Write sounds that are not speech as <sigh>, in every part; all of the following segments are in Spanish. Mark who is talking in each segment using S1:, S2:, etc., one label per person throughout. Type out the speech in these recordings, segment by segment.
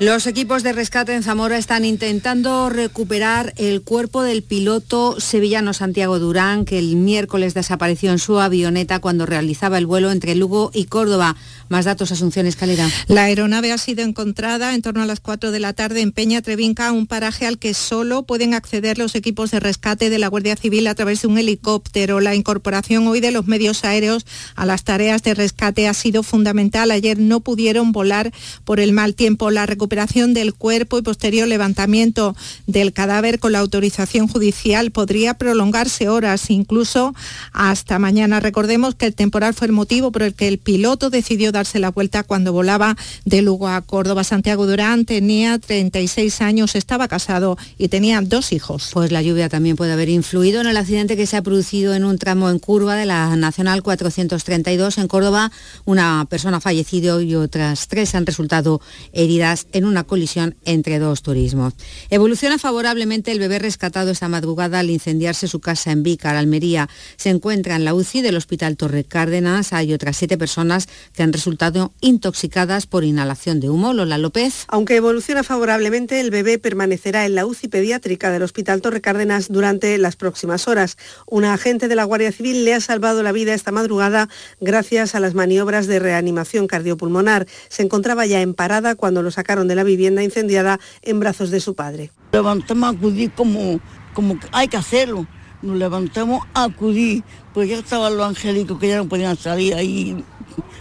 S1: Los equipos de rescate en Zamora están intentando recuperar el cuerpo del piloto sevillano Santiago Durán, que el miércoles desapareció en su avioneta cuando realizaba el vuelo entre Lugo y Córdoba. Más datos, Asunción Escalera.
S2: La aeronave ha sido encontrada en torno a las 4 de la tarde en Peña Trevinca, un paraje al que solo pueden acceder los equipos de rescate de la Guardia Civil a través de un helicóptero. La incorporación hoy de los medios aéreos a las tareas de rescate ha sido fundamental. Ayer no pudieron volar por el mal tiempo. La recuperación del cuerpo y posterior levantamiento del cadáver con la autorización judicial podría prolongarse horas, incluso hasta mañana. Recordemos que el temporal fue el motivo por el que el piloto decidió darse la vuelta cuando volaba de Lugo a Córdoba. Santiago Durán tenía 36 años, estaba casado y tenía dos hijos.
S1: Pues la lluvia también puede haber influido en el accidente que se ha producido en un tramo en curva de la Nacional 432 en Córdoba. Una persona ha fallecido y otras tres han resultado heridas en una colisión entre dos turismos. Evoluciona favorablemente el bebé rescatado esta madrugada al incendiarse su casa en Vícar, Almería. Se encuentra en la UCI del Hospital Torre Cárdenas. Hay otras siete personas que han resultado intoxicadas por inhalación de humo. Lola López.
S3: Aunque evoluciona favorablemente, el bebé permanecerá en la UCI pediátrica del Hospital Torre Cárdenas durante las próximas horas. Un agente de la Guardia Civil le ha salvado la vida esta madrugada gracias a las maniobras de reanimación cardiopulmonar. Se encontraba ya en parada cuando lo sacaron de la vivienda incendiada en brazos de su padre.
S4: Levantamos a acudir como, como hay que hacerlo. Nos levantamos a acudir, pues ya estaban los angélicos que ya no podían salir ahí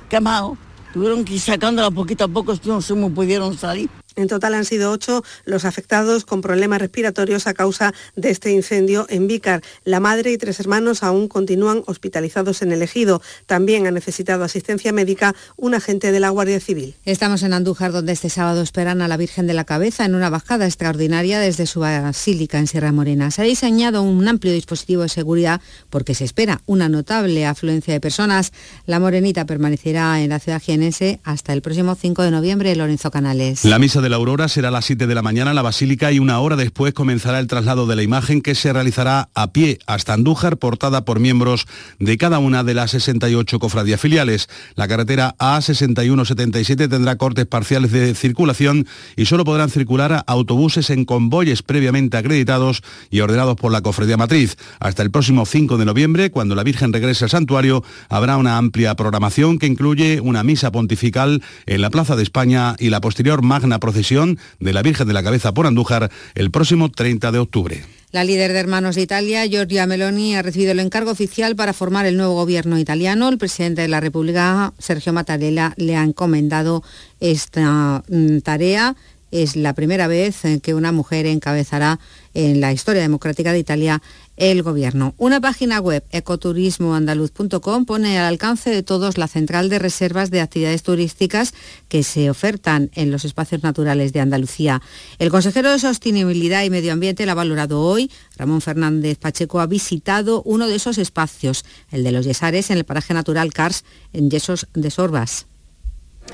S4: quemados. Tuvieron que ir sacándola poquito a poco, no se pudieron salir.
S3: En total han sido ocho los afectados con problemas respiratorios a causa de este incendio en Vícar. La madre y tres hermanos aún continúan hospitalizados en el ejido. También ha necesitado asistencia médica un agente de la Guardia Civil.
S1: Estamos en Andújar, donde este sábado esperan a la Virgen de la Cabeza en una bajada extraordinaria desde su basílica en Sierra Morena. Se ha diseñado un amplio dispositivo de seguridad porque se espera una notable afluencia de personas. La Morenita permanecerá en la ciudad jienense hasta el próximo 5 de noviembre. Lorenzo Canales.
S5: La misa de la Aurora será a las 7 de la mañana en la Basílica y una hora después comenzará el traslado de la imagen que se realizará a pie hasta Andújar, portada por miembros de cada una de las 68 cofradías filiales. La carretera A6177 tendrá cortes parciales de circulación y solo podrán circular autobuses en convoyes previamente acreditados y ordenados por la cofradía matriz. Hasta el próximo 5 de noviembre, cuando la Virgen regrese al santuario, habrá una amplia programación que incluye una misa pontifical en la Plaza de España y la posterior magna procesión de la Virgen de la Cabeza por Andújar el próximo 30 de octubre.
S1: La líder de Hermanos de Italia, Giorgia Meloni, ha recibido el encargo oficial para formar el nuevo gobierno italiano. El presidente de la República, Sergio Mattarella, le ha encomendado esta mm, tarea. Es la primera vez que una mujer encabezará en la historia democrática de Italia el Gobierno. Una página web, ecoturismoandaluz.com, pone al alcance de todos la central de reservas de actividades turísticas que se ofertan en los espacios naturales de Andalucía. El consejero de Sostenibilidad y Medio Ambiente la ha valorado hoy. Ramón Fernández Pacheco ha visitado uno de esos espacios, el de los Yesares, en el paraje natural Cars, en Yesos de Sorbas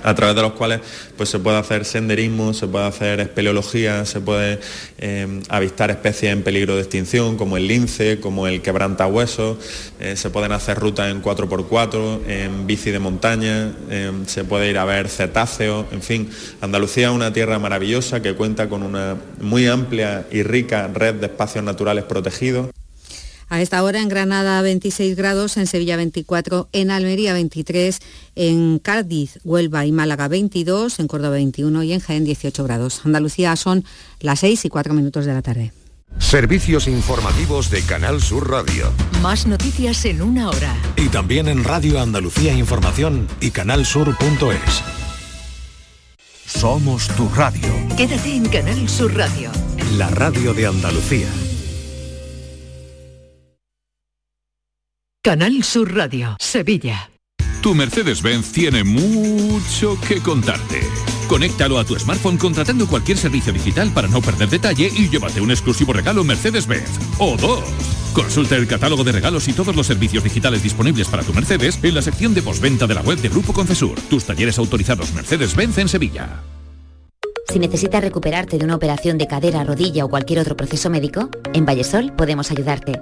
S6: a través de los cuales pues, se puede hacer senderismo, se puede hacer espeleología, se puede eh, avistar especies en peligro de extinción, como el lince, como el quebrantahuesos, eh, se pueden hacer rutas en 4x4, en bici de montaña, eh, se puede ir a ver cetáceos, en fin, Andalucía es una tierra maravillosa que cuenta con una muy amplia y rica red de espacios naturales protegidos.
S1: A esta hora en Granada 26 grados, en Sevilla 24, en Almería 23, en Cádiz, Huelva y Málaga 22, en Córdoba 21 y en Jaén 18 grados. Andalucía son las 6 y 4 minutos de la tarde.
S7: Servicios informativos de Canal Sur Radio.
S8: Más noticias en una hora.
S7: Y también en Radio Andalucía Información y canalsur.es. Somos tu radio.
S8: Quédate en Canal Sur Radio.
S7: La radio de Andalucía.
S8: Canal Sur Radio, Sevilla.
S9: Tu Mercedes-Benz tiene mucho que contarte. Conéctalo a tu smartphone contratando cualquier servicio digital para no perder detalle y llévate un exclusivo regalo Mercedes-Benz. O dos. Consulta el catálogo de regalos y todos los servicios digitales disponibles para tu Mercedes en la sección de postventa de la web de Grupo Concesur. Tus talleres autorizados Mercedes-Benz en Sevilla.
S10: Si necesitas recuperarte de una operación de cadera, rodilla o cualquier otro proceso médico, en Vallesol podemos ayudarte.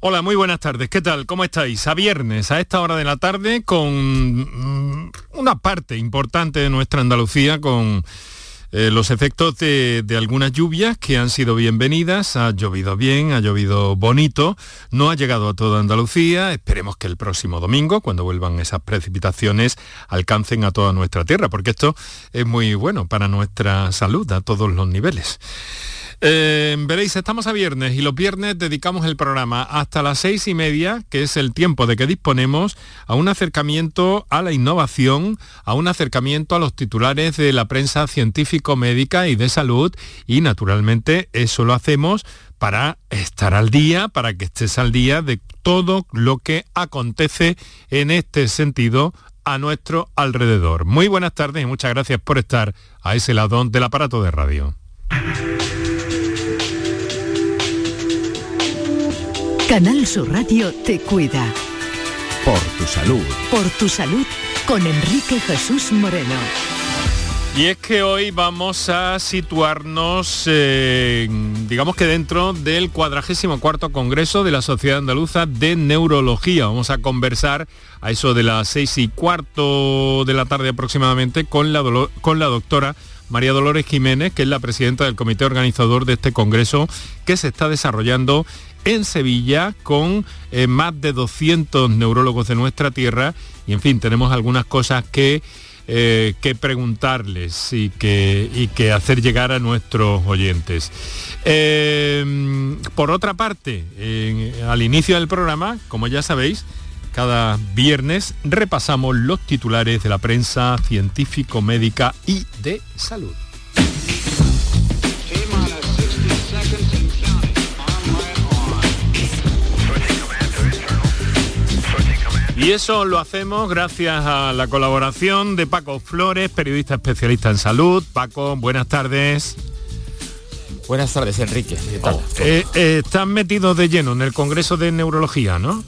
S11: Hola, muy buenas tardes. ¿Qué tal? ¿Cómo estáis? A viernes, a esta hora de la tarde, con mm, una parte importante de nuestra Andalucía, con eh, los efectos de, de, algunas lluvias que han sido bienvenidas. Ha llovido bien, ha llovido bonito. No ha llegado a toda Andalucía. Esperemos que el próximo domingo, cuando vuelvan esas precipitaciones, alcancen a toda nuestra tierra, porque esto es muy bueno para nuestra salud a todos los niveles. Eh, veréis, estamos a viernes y los viernes dedicamos el programa hasta las seis y media, que es el tiempo de que disponemos, a un acercamiento a la innovación, a un acercamiento a los titulares de la prensa científico-médica y de salud y naturalmente eso lo hacemos para estar al día, para que estés al día de todo lo que acontece en este sentido a nuestro alrededor. Muy buenas tardes y muchas gracias por estar a ese lado del aparato de radio.
S8: Canal Sur Radio te cuida.
S7: Por tu salud.
S8: Por tu salud con Enrique Jesús Moreno.
S11: Y es que hoy vamos a situarnos, eh, digamos que dentro del cuadragésimo cuarto Congreso de la Sociedad Andaluza de Neurología. Vamos a conversar a eso de las seis y cuarto de la tarde aproximadamente con la, con la doctora María Dolores Jiménez, que es la presidenta del comité organizador de este Congreso que se está desarrollando en Sevilla con eh, más de 200 neurólogos de nuestra tierra y en fin, tenemos algunas cosas que, eh, que preguntarles y que, y que, hacer llegar a nuestros oyentes. Eh, por otra parte, al inicio del programa, como ya sabéis, cada viernes repasamos los titulares de la prensa científico, médica y de salud. Y eso lo hacemos gracias a la colaboración de Paco Flores, periodista especialista en salud. Paco, buenas tardes.
S12: Buenas tardes, Enrique. ¿Qué tal?
S11: Eh, eh, están metidos de lleno en el Congreso de Neurología, ¿no?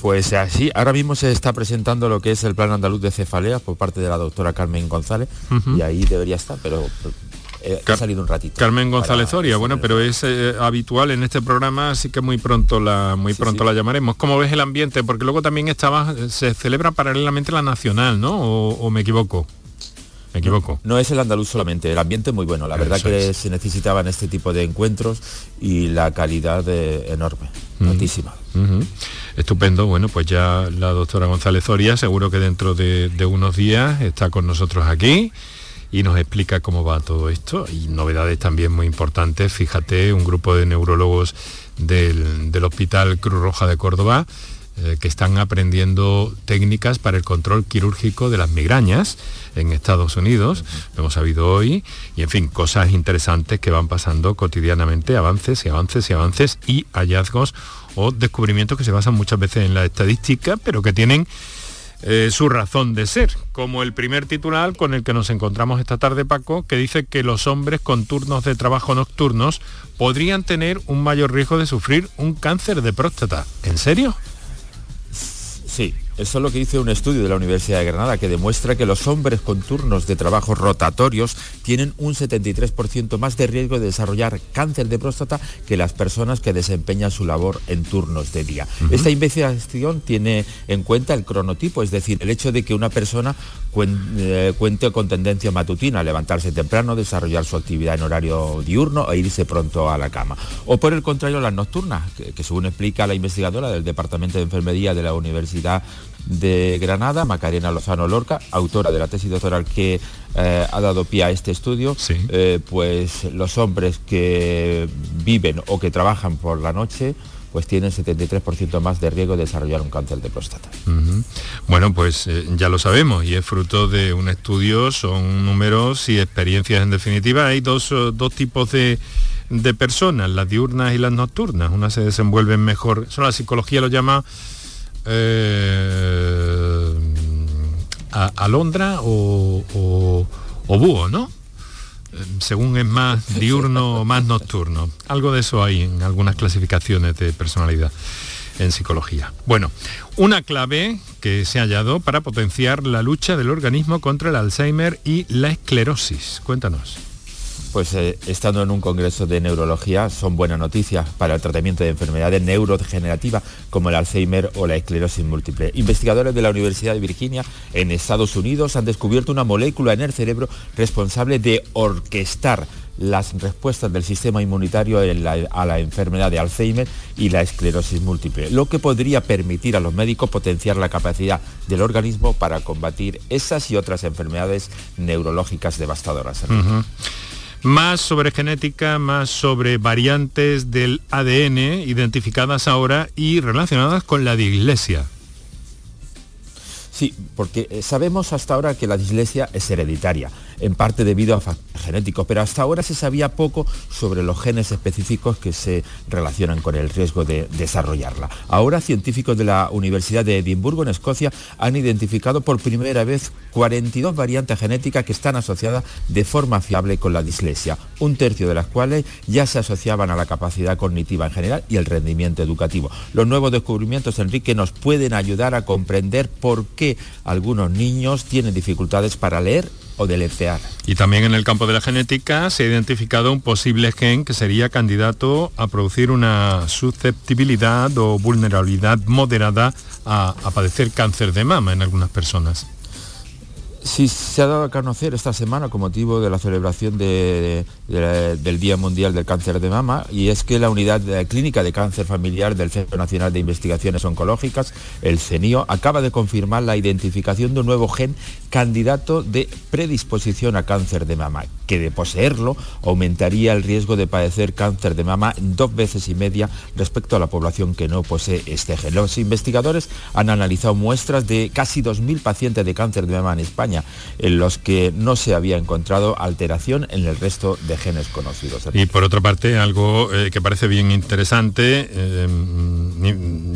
S12: Pues así, ahora mismo se está presentando lo que es el Plan Andaluz de Cefalea por parte de la doctora Carmen González uh -huh. y ahí debería estar, pero eh, ha salido un ratito.
S11: Carmen González Oria, bueno, pero es eh, habitual en este programa, así que muy pronto la muy pronto sí. la llamaremos. ¿Cómo ves el ambiente? Porque luego también estaba se celebra paralelamente la nacional, ¿no? ¿O, o me equivoco? Me equivoco.
S12: No, no, es el andaluz solamente, el ambiente es muy bueno. La verdad Eso que es. se necesitaban este tipo de encuentros y la calidad de, enorme, mm. altísima.
S11: Uh -huh. Estupendo, bueno, pues ya la doctora González Oria seguro que dentro de, de unos días está con nosotros aquí y nos explica cómo va todo esto. Y novedades también muy importantes. Fíjate, un grupo de neurólogos del, del Hospital Cruz Roja de Córdoba eh, que están aprendiendo técnicas para el control quirúrgico de las migrañas en Estados Unidos, lo hemos sabido hoy, y en fin, cosas interesantes que van pasando cotidianamente, avances y avances y avances y hallazgos o descubrimientos que se basan muchas veces en la estadística, pero que tienen eh, su razón de ser, como el primer titular con el que nos encontramos esta tarde, Paco, que dice que los hombres con turnos de trabajo nocturnos podrían tener un mayor riesgo de sufrir un cáncer de próstata. ¿En serio?
S12: Sí, Eso es lo que dice un estudio de la Universidad de Granada que demuestra que los hombres con turnos de trabajo rotatorios tienen un 73% más de riesgo de desarrollar cáncer de próstata que las personas que desempeñan su labor en turnos de día. Esta investigación tiene en cuenta el cronotipo, es decir, el hecho de que una persona eh, cuente con tendencia matutina, levantarse temprano, desarrollar su actividad en horario diurno e irse pronto a la cama. O por el contrario, las nocturnas, que, según explica la investigadora del Departamento de Enfermería de la Universidad de Granada, Macarena Lozano Lorca, autora de la tesis doctoral que eh, ha dado pie a este estudio, eh, pues los hombres que viven o que trabajan por la noche pues tienen 73% más de riesgo de desarrollar un cáncer de próstata.
S11: Bueno, pues eh, ya lo sabemos y es fruto de un estudio, son números y experiencias en definitiva. Hay dos, dos tipos de, de personas, las diurnas y las nocturnas. Unas se desenvuelven mejor, eso la psicología lo llama eh, alondra o, o, búho, ¿no? Eh, según es más <laughs> diurno o más nocturno. Algo de eso hay en algunas clasificaciones de personalidad en psicología. Bueno, una clave que se ha hallado para potenciar la lucha del organismo contra el Alzheimer y la esclerosis. Cuéntanos
S12: pues eh, estando en un congreso de neurología son buenas noticias para el tratamiento de enfermedades neurodegenerativas como el Alzheimer o la esclerosis múltiple. Investigadores de la Universidad de Virginia en Estados Unidos han descubierto una molécula en el cerebro responsable de orquestar las respuestas del sistema inmunitario a la enfermedad de Alzheimer y la esclerosis múltiple, lo que podría permitir a los médicos potenciar la capacidad del organismo para combatir esas y otras enfermedades neurológicas devastadoras.
S11: Más sobre genética, más sobre variantes del ADN identificadas ahora y relacionadas con la dislexia.
S12: Sí, porque eh, sabemos hasta ahora que la dislexia es hereditaria en parte debido a factores genéticos, pero hasta ahora se sabía poco sobre los genes específicos que se relacionan con el riesgo de desarrollarla. Ahora científicos de la Universidad de Edimburgo en Escocia han identificado por primera vez 42 variantes genéticas que están asociadas de forma fiable con la dislexia, un tercio de las cuales ya se asociaban a la capacidad cognitiva en general y el rendimiento educativo. Los nuevos descubrimientos, Enrique, nos pueden ayudar a comprender por qué algunos niños tienen dificultades para leer o
S11: Y también en el campo de la genética se ha identificado un posible gen que sería candidato a producir una susceptibilidad o vulnerabilidad moderada a, a padecer cáncer de mama en algunas personas.
S12: Sí, se ha dado a conocer esta semana con motivo de la celebración del Día Mundial del Cáncer de Mama y es que la Unidad Clínica de Cáncer Familiar del Centro Nacional de Investigaciones Oncológicas, el CENIO, acaba de confirmar la identificación de un nuevo gen candidato de predisposición a cáncer de mama, que de poseerlo aumentaría el riesgo de padecer cáncer de mama dos veces y media respecto a la población que no posee este gen. Los investigadores han analizado muestras de casi 2.000 pacientes de cáncer de mama en España en los que no se había encontrado alteración en el resto de genes conocidos.
S11: Y por otra parte, algo eh, que parece bien interesante, eh,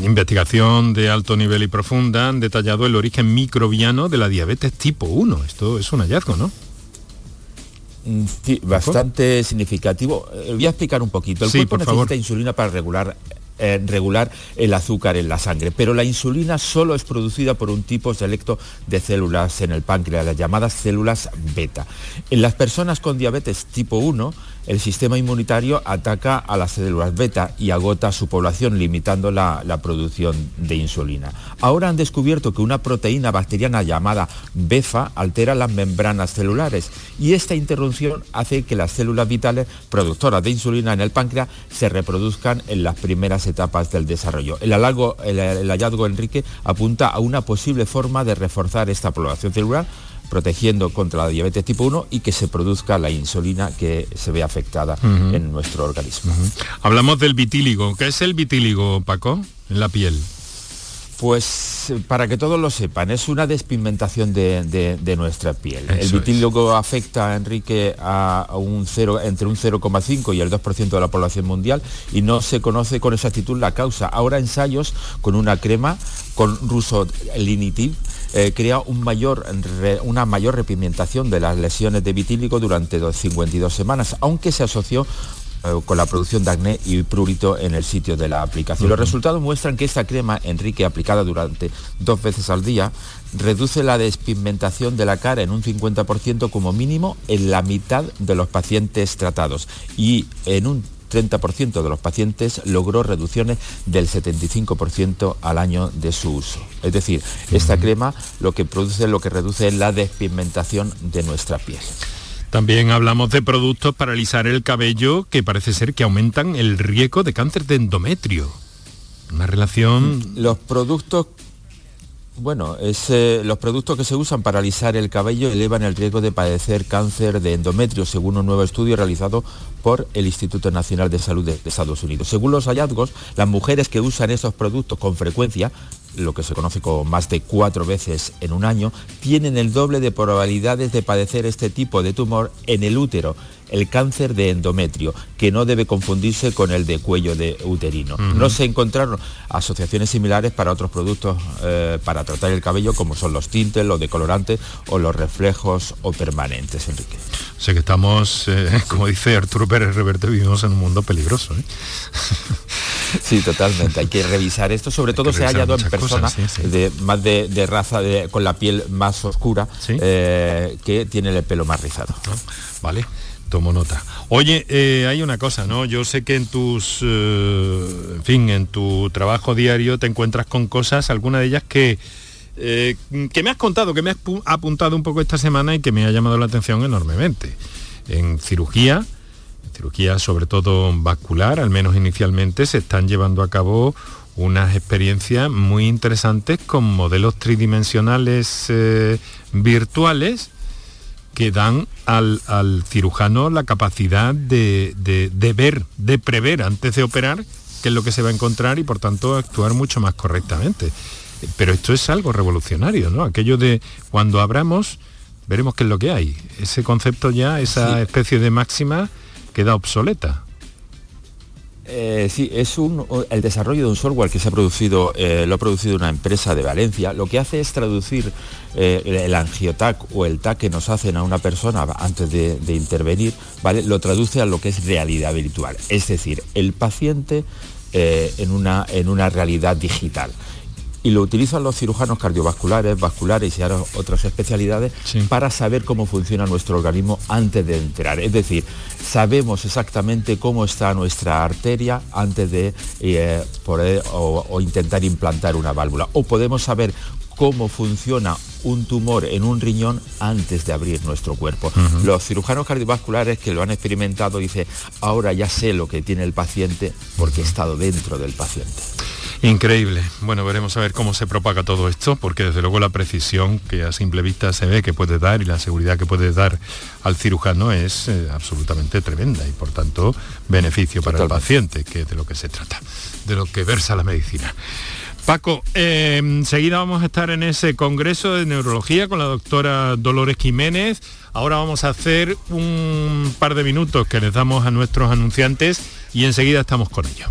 S11: investigación de alto nivel y profunda, han detallado el origen microbiano de la diabetes tipo 1. Esto es un hallazgo, ¿no?
S12: Mm, sí, bastante significativo. Eh, voy a explicar un poquito. El cuerpo necesita insulina para regular eh, regular el azúcar en la sangre. Pero la insulina solo es producida por un tipo selecto de células en el páncreas, las llamadas células beta. En las personas con diabetes tipo 1, el sistema inmunitario ataca a las células beta y agota su población, limitando la, producción de insulina. Ahora han descubierto que una proteína bacteriana llamada BEFA altera las membranas celulares y esta interrupción hace que las células vitales productoras de insulina en el páncreas se reproduzcan en las primeras etapas del desarrollo. El, el hallazgo, Enrique, apunta a una posible forma de reforzar esta población celular protegiendo contra la diabetes tipo 1 y que se produzca la insulina que se ve afectada en nuestro organismo.
S11: Hablamos del vitíligo. ¿Qué es el vitíligo, Paco, en la piel?
S12: Pues para que todos lo sepan, es una despigmentación de, nuestra piel. el vitíligo afecta, Enrique, a, un 0, entre un 0,5 y el 2% de la población mundial y no se conoce con exactitud la causa. Ahora ensayos con una crema, con ruso linitiv, eh, crea un mayor, una mayor repigmentación de las lesiones de vitíligo durante 52 semanas, aunque se asoció con la producción de acné y prurito en el sitio de la aplicación. Los resultados muestran que esta crema, Enrique, aplicada durante dos veces al día, reduce la despigmentación de la cara en un 50% como mínimo en la mitad de los pacientes tratados y en un 30% de los pacientes logró reducciones del 75% al año de su uso. Es decir, esta crema lo que produce, lo que reduce es la despigmentación de nuestra piel.
S11: También hablamos de productos para alisar el cabello que parece ser que aumentan el riesgo de cáncer de endometrio. Una relación...
S12: Los productos bueno, los productos que se usan para alisar el cabello elevan el riesgo de padecer cáncer de endometrio, según un nuevo estudio realizado por el Instituto Nacional de Salud de Estados Unidos. Según los hallazgos, las mujeres que usan esos productos con frecuencia, lo que se conoce como más de cuatro veces en un año, tienen el doble de probabilidades de padecer este tipo de tumor en el útero el cáncer de endometrio, que no debe confundirse con el de cuello de uterino. No se encontraron asociaciones similares para otros productos eh, para tratar el cabello, como son los tintes, los decolorantes o los reflejos o permanentes, Enrique.
S11: Sé que estamos, eh, <laughs> como dice Arturo Pérez Reverte, vivimos en un mundo peligroso. ¿eh? <laughs>
S12: Sí, totalmente. Hay que revisar esto. Sobre todo se ha hallado en personas de más de, raza con la piel más oscura que tienen el pelo más rizado.
S11: Vale tomo nota. Oye, eh, hay una cosa, ¿no? Yo sé que en tus, eh, en fin, en tu trabajo diario te encuentras con cosas, algunas de ellas que, eh, que me has contado, que me has apuntado un poco esta semana y que me ha llamado la atención enormemente. En cirugía, cirugía sobre todo vascular, al menos inicialmente, se están llevando a cabo unas experiencias muy interesantes con modelos tridimensionales virtuales que dan al, cirujano la capacidad de, ver, de prever antes de operar qué es lo que se va a encontrar y por tanto actuar mucho más correctamente. Pero esto es algo revolucionario, ¿no? Aquello de cuando abramos, veremos qué es lo que hay. Ese concepto ya, esa especie de máxima, queda obsoleta.
S12: Eh, sí, es un, el desarrollo de un software que se ha producido, eh, lo ha producido una empresa de Valencia. Lo que hace es traducir eh, el angiotac o el TAC que nos hacen a una persona antes de, intervenir, ¿vale? Lo traduce a lo que es realidad virtual. Es decir, el paciente en, una, en una realidad digital y lo utilizan los cirujanos cardiovasculares, vasculares y otras especialidades para saber cómo funciona nuestro organismo antes de entrar. Es decir, sabemos exactamente cómo está nuestra arteria antes de eh, poder o, intentar implantar una válvula. O podemos saber cómo funciona un tumor en un riñón antes de abrir nuestro cuerpo. Los cirujanos cardiovasculares que lo han experimentado dicen, ahora ya sé lo que tiene el paciente porque he estado dentro del paciente.
S11: Increíble. Bueno, veremos a ver cómo se propaga todo esto, porque desde luego la precisión que a simple vista se ve que puede dar y la seguridad que puede dar al cirujano es eh, absolutamente tremenda y por tanto beneficio para el paciente, que es de lo que se trata, de lo que versa la medicina. Paco, eh, enseguida vamos a estar en ese congreso de neurología con la doctora Dolores Jiménez. Ahora vamos a hacer un par de minutos que les damos a nuestros anunciantes y enseguida estamos con ellos.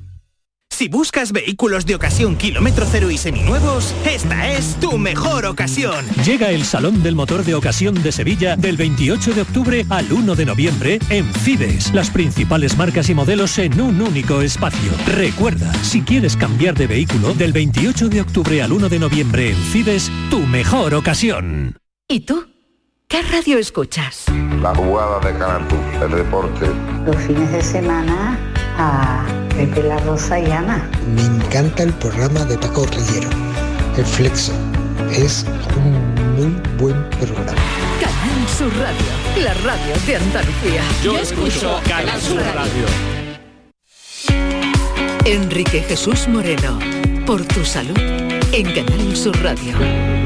S13: Si buscas vehículos de ocasión kilómetro cero y seminuevos, esta es tu mejor ocasión.
S14: Llega el Salón del Motor de Ocasión de Sevilla del 28 de octubre al 1 de noviembre en Fides. Las principales marcas y modelos en un único espacio. Recuerda, si quieres cambiar de vehículo, del 28 de octubre al 1 de noviembre en Fides, tu mejor ocasión.
S8: ¿Y tú? ¿Qué radio escuchas?
S15: La jugada de Canal el deporte.
S16: Los fines de semana a Pepe La Rosa y Ana.
S17: Me encanta el programa de Paco Rillero, El Flexo. Es un muy buen programa.
S8: Canal Sur Radio, la radio de Andalucía.
S18: Yo, escucho Canal Sur Radio.
S8: Enrique Jesús Moreno, por tu salud, en Canal Sur Radio.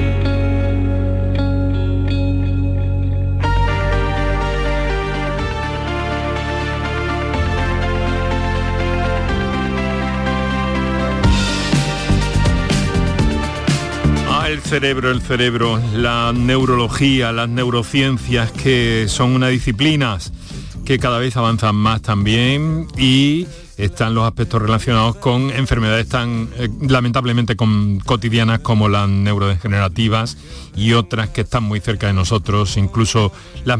S11: Cerebro, el cerebro, la neurología, las neurociencias, que son unas disciplinas que cada vez avanzan más también y están los aspectos relacionados con enfermedades tan eh, lamentablemente cotidianas como las neurodegenerativas y otras que están muy cerca de nosotros, incluso las,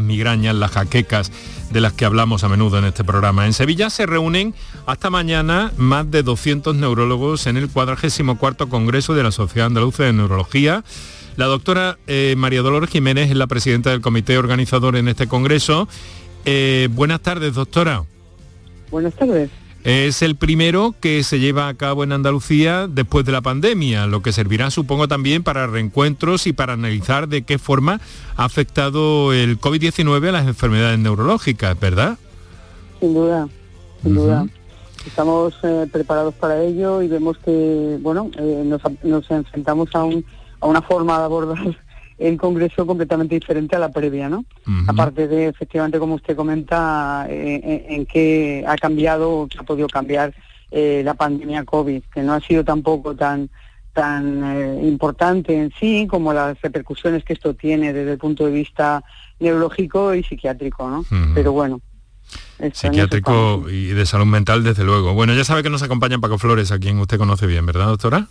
S11: migrañas, las jaquecas de las que hablamos a menudo en este programa. En Sevilla se reúnen hasta mañana más de 200 neurólogos en el 44 Congreso de la Sociedad Andaluza de Neurología. La doctora eh, María Dolores Jiménez es la presidenta del comité organizador en este congreso. Eh, buenas tardes, doctora.
S19: Buenas tardes.
S11: Es el primero que se lleva a cabo en Andalucía después de la pandemia, lo que servirá supongo también para reencuentros y para analizar de qué forma ha afectado el COVID-19 a las enfermedades neurológicas, ¿verdad?
S19: Sin duda, sin duda. Estamos eh, preparados para ello y vemos que, bueno, eh, nos, nos, enfrentamos a, un, a una forma de abordar el Congreso completamente diferente a la previa, ¿no? Aparte de, efectivamente, como usted comenta, eh, en, qué ha cambiado, qué ha podido cambiar eh, la pandemia COVID, que no ha sido tampoco tan tan eh, importante en sí como las repercusiones que esto tiene desde el punto de vista neurológico y psiquiátrico, ¿no? Pero bueno,
S11: Psiquiátrico y de salud mental, desde luego. Bueno, ya sabe que nos acompaña Paco Flores, a quien usted conoce bien, ¿verdad, doctora?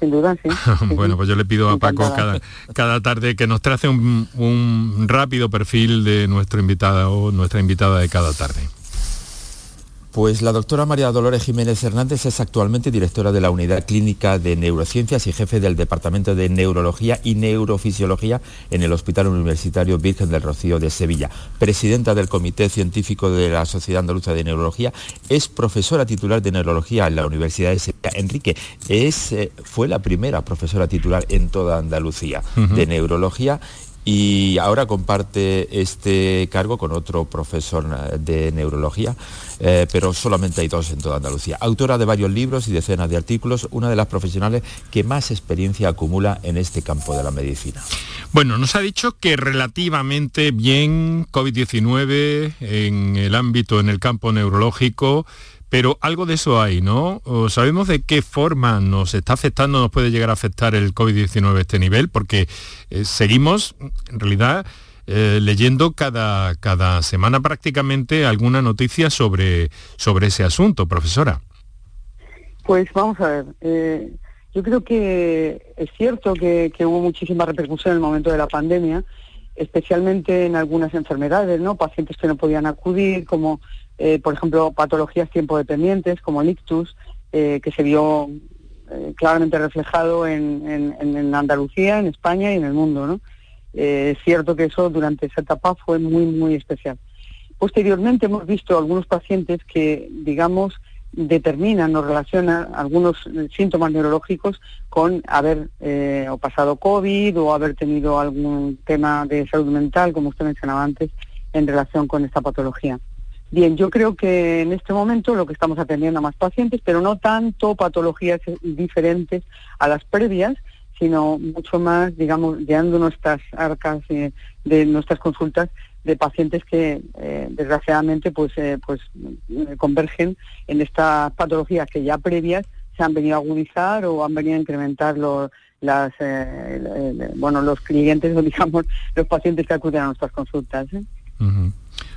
S19: Sin duda, <laughs> sí.
S11: bueno, pues yo le pido a Paco cada, cada tarde que nos trace un, un rápido perfil de nuestro invitado o nuestra invitada de cada tarde.
S12: Pues la doctora María Dolores Jiménez Hernández es actualmente directora de la Unidad Clínica de Neurociencias y jefe del Departamento de Neurología y Neurofisiología en el Hospital Universitario Virgen del Rocío de Sevilla. Presidenta del Comité Científico de la Sociedad Andaluza de Neurología, es profesora titular de Neurología en la Universidad de Sevilla. Enrique, es, eh, fue la primera profesora titular en toda Andalucía de Neurología y ahora comparte este cargo con otro profesor eh, de neurología, eh, pero solamente hay dos en toda Andalucía. Autora de varios libros y decenas de artículos, una de las profesionales que más experiencia acumula en este campo de la medicina.
S11: Bueno, nos ha dicho que relativamente bien COVID-19 en el ámbito, en el campo neurológico, pero algo de eso hay, ¿no? ¿Sabemos de qué forma nos está afectando, nos puede llegar a afectar el COVID-19 a este nivel? Porque eh, seguimos, en realidad, eh, leyendo cada, cada semana prácticamente alguna noticia sobre, sobre ese asunto, profesora.
S19: Pues vamos a ver. Eh, yo creo que es cierto que, que, hubo muchísima repercusión en el momento de la pandemia, especialmente en algunas enfermedades, ¿no? Pacientes que no podían acudir, como eh, por ejemplo, patologías tiempo dependientes como el ictus, eh, que se vio eh, claramente reflejado en, en, Andalucía, en España y en el mundo. ¿no? es cierto que eso durante esa etapa fue muy, muy especial. Posteriormente hemos visto algunos pacientes que, digamos, determinan o relacionan algunos síntomas neurológicos con haber o pasado COVID o haber tenido algún tema de salud mental, como usted mencionaba antes, en relación con esta patología. Bien, yo creo que en este momento lo que estamos atendiendo a más pacientes, pero no tanto patologías diferentes a las previas, sino mucho más, digamos, llenando nuestras arcas eh, de nuestras consultas de pacientes que eh, desgraciadamente pues eh, pues convergen en estas patologías que ya previas se han venido a agudizar o han venido a incrementar los las bueno los clientes o <laughs> digamos los pacientes que acuden a nuestras consultas.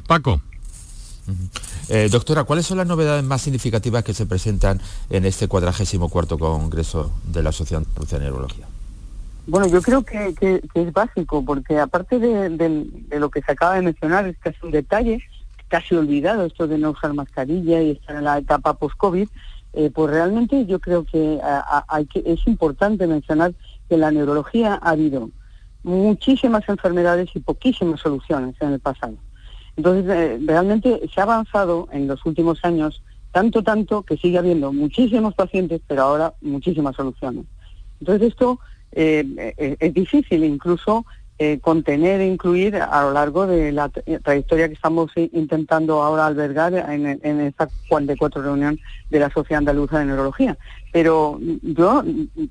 S11: Paco.
S12: Eh, doctora, ¿cuáles son las novedades más significativas que se presentan en este 44 Congreso de la Sociedad de Neurología?
S19: Bueno, yo creo que, es básico, porque aparte de, lo que se acaba de mencionar, es casi un detalle, casi olvidado esto de no usar mascarilla y estar en la etapa post-COVID, eh, pues realmente yo creo que, hay que es importante mencionar que la neurología ha habido muchísimas enfermedades y poquísimas soluciones en el pasado. Entonces, eh, realmente se ha avanzado en los últimos años tanto, tanto que sigue habiendo muchísimos pacientes, pero ahora muchísimas soluciones. Entonces, esto eh, eh, es difícil incluso contener e incluir a lo largo de la trayectoria que estamos intentando ahora albergar en, en esta 44 reunión de la Sociedad Andaluza de Neurología. Pero yo,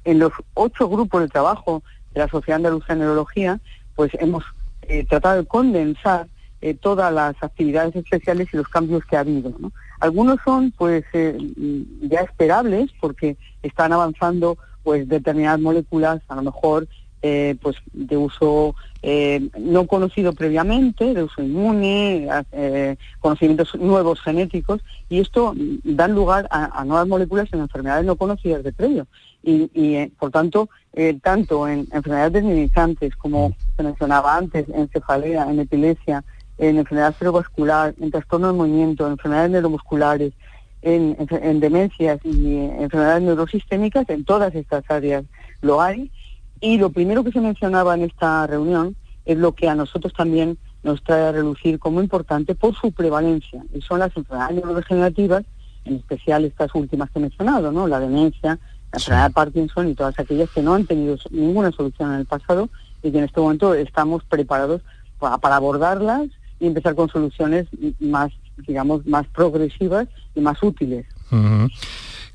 S19: en los ocho grupos de trabajo de la Sociedad Andaluza de Neurología, pues hemos tratado de condensar eh, todas las actividades especiales y los cambios que ha habido. Algunos son pues eh, ya esperables porque están avanzando pues determinadas moléculas, a lo mejor eh, pues de uso eh, no conocido previamente, de uso inmune, eh, conocimientos nuevos genéticos, y esto da lugar a, nuevas moléculas en enfermedades no conocidas de previo. Y, por tanto, tanto en enfermedades desminimizantes, como se mencionaba antes, en cefalea, en epilepsia, en enfermedad cerebrovascular, en trastorno de movimiento, en enfermedades neuromusculares, en, en demencias y enfermedades neurosistémicas, en todas estas áreas lo hay, y lo primero que se mencionaba en esta reunión es lo que a nosotros también nos trae a relucir como importante por su prevalencia, y son las enfermedades neurodegenerativas, en especial estas últimas que he mencionado, ¿no? la demencia, la enfermedad de Parkinson y todas aquellas que no han tenido ninguna solución en el pasado y que en este momento estamos preparados para, abordarlas y empezar con soluciones más, digamos, más progresivas y más útiles.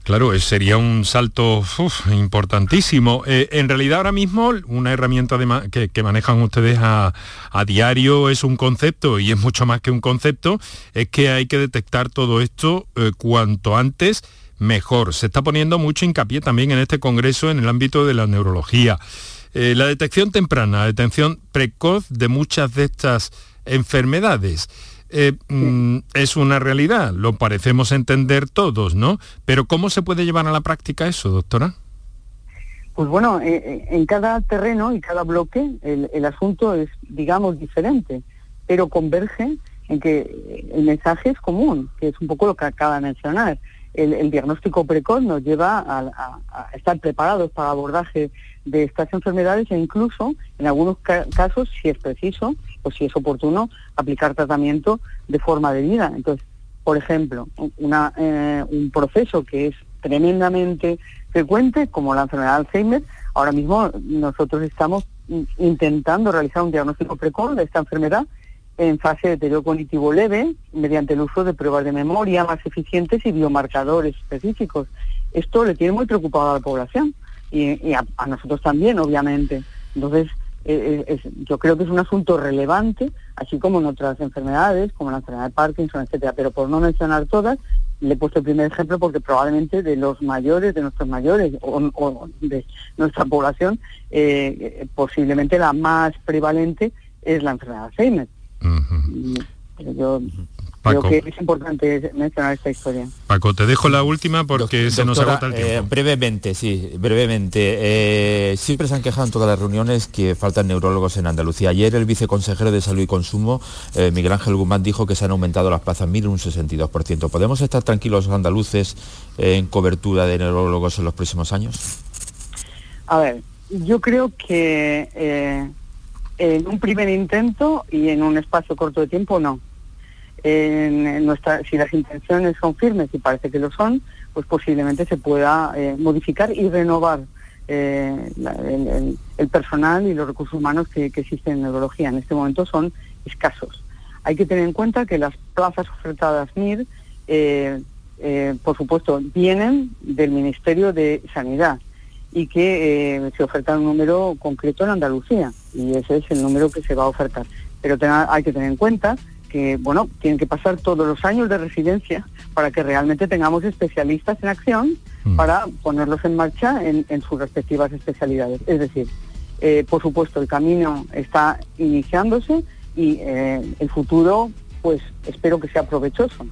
S11: Claro, sería un salto importantísimo. Eh, en realidad ahora mismo una herramienta que, manejan ustedes a, diario es un concepto y es mucho más que un concepto, es que hay que detectar todo esto eh, cuanto antes mejor. Se está poniendo mucho hincapié también en este Congreso en el ámbito de la neurología. Eh, la detección temprana, la detección precoz de muchas de estas enfermedades. Eh, mm, es una realidad, lo parecemos entender todos, ¿no? Pero ¿cómo se puede llevar a la práctica eso, doctora?
S19: Pues bueno, eh, eh, en cada terreno y cada bloque el, asunto es, digamos, diferente, pero converge en que el mensaje es común, que es un poco lo que acaba de mencionar. El, diagnóstico precoz nos lleva a, estar preparados para abordaje de estas enfermedades e incluso, en algunos casos, si es preciso o si es oportuno, aplicar tratamiento de forma debida. Entonces, por ejemplo, eh, un proceso que es tremendamente frecuente, como la enfermedad de Alzheimer, ahora mismo nosotros estamos intentando realizar un diagnóstico precoz de esta enfermedad en fase de deterioro cognitivo leve mediante el uso de pruebas de memoria más eficientes y biomarcadores específicos. Esto le tiene muy preocupado a la población y, a, nosotros también, obviamente. Entonces, eh, eh, yo creo que es un asunto relevante, así como en otras enfermedades, como la enfermedad de Parkinson, etcétera. Pero por no mencionar todas, le he puesto el primer ejemplo porque probablemente de los mayores, de nuestros mayores o, de nuestra población, eh, posiblemente la más prevalente es la enfermedad de Alzheimer. yo Creo que es importante mencionar esta historia.
S11: Paco, te dejo la última porque se nos agota el tiempo.
S12: Eh, brevemente, sí, brevemente. Eh, siempre se han quejado en todas las reuniones que faltan neurólogos en Andalucía. Ayer el viceconsejero de Salud y Consumo, eh, Miguel Ángel Guzmán, dijo que se han aumentado las plazas mil un 62%. ¿Podemos estar tranquilos los andaluces en cobertura de neurólogos en los próximos años?
S19: A ver, yo creo que en un primer intento y en un espacio corto de tiempo no en nuestra, si las intenciones son firmes y parece que lo son, pues posiblemente se pueda eh, modificar y renovar eh, el, personal y los recursos humanos que, existen en neurología. En este momento son escasos. Hay que tener en cuenta que las plazas ofertadas MIR, eh, por supuesto, vienen del Ministerio de Sanidad y que se oferta un número concreto en Andalucía y ese es el número que se va a ofertar. Pero hay que tener en cuenta que, bueno, tienen que pasar todos los años de residencia para que realmente tengamos especialistas en acción mm. para ponerlos en marcha en, sus respectivas especialidades. Es decir, eh, por supuesto, el camino está iniciándose y eh, el futuro, pues espero que sea provechoso.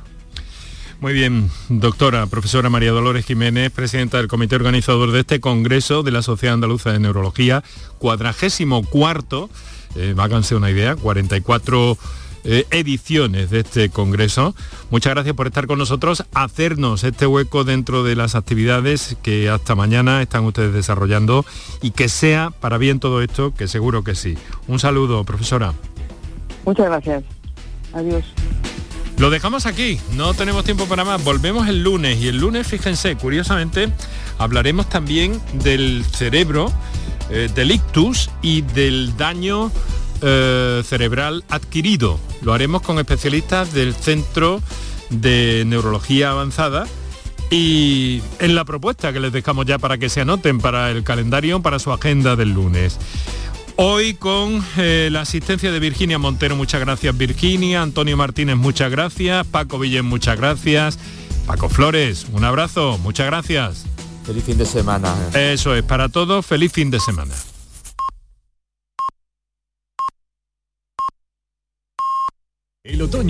S11: Muy bien, doctora, profesora María Dolores Jiménez, presidenta del comité organizador de este Congreso de la Sociedad Andaluza de Neurología, cuadragésimo cuarto, eh, háganse una idea, 44 eh, ediciones de este Congreso. Muchas gracias por estar con nosotros, hacernos este hueco dentro de las actividades que hasta mañana están ustedes desarrollando y que sea para bien todo esto, que seguro que sí. Un saludo, profesora.
S19: Muchas gracias. Adiós.
S11: Lo dejamos aquí, no tenemos tiempo para más. Volvemos el lunes y el lunes, fíjense, curiosamente, hablaremos también del cerebro, eh, del ictus y del daño eh, cerebral adquirido. Lo haremos con especialistas del Centro de Neurología Avanzada y en la propuesta que les dejamos ya para que se anoten para el calendario, para su agenda del lunes. Hoy con eh, la asistencia de Virginia Montero, muchas gracias Virginia, Antonio Martínez, muchas gracias, Paco Villén, muchas gracias, Paco Flores, un abrazo, muchas gracias.
S12: Feliz fin de semana.
S11: Eso es, para todos, feliz fin de semana. El otoño.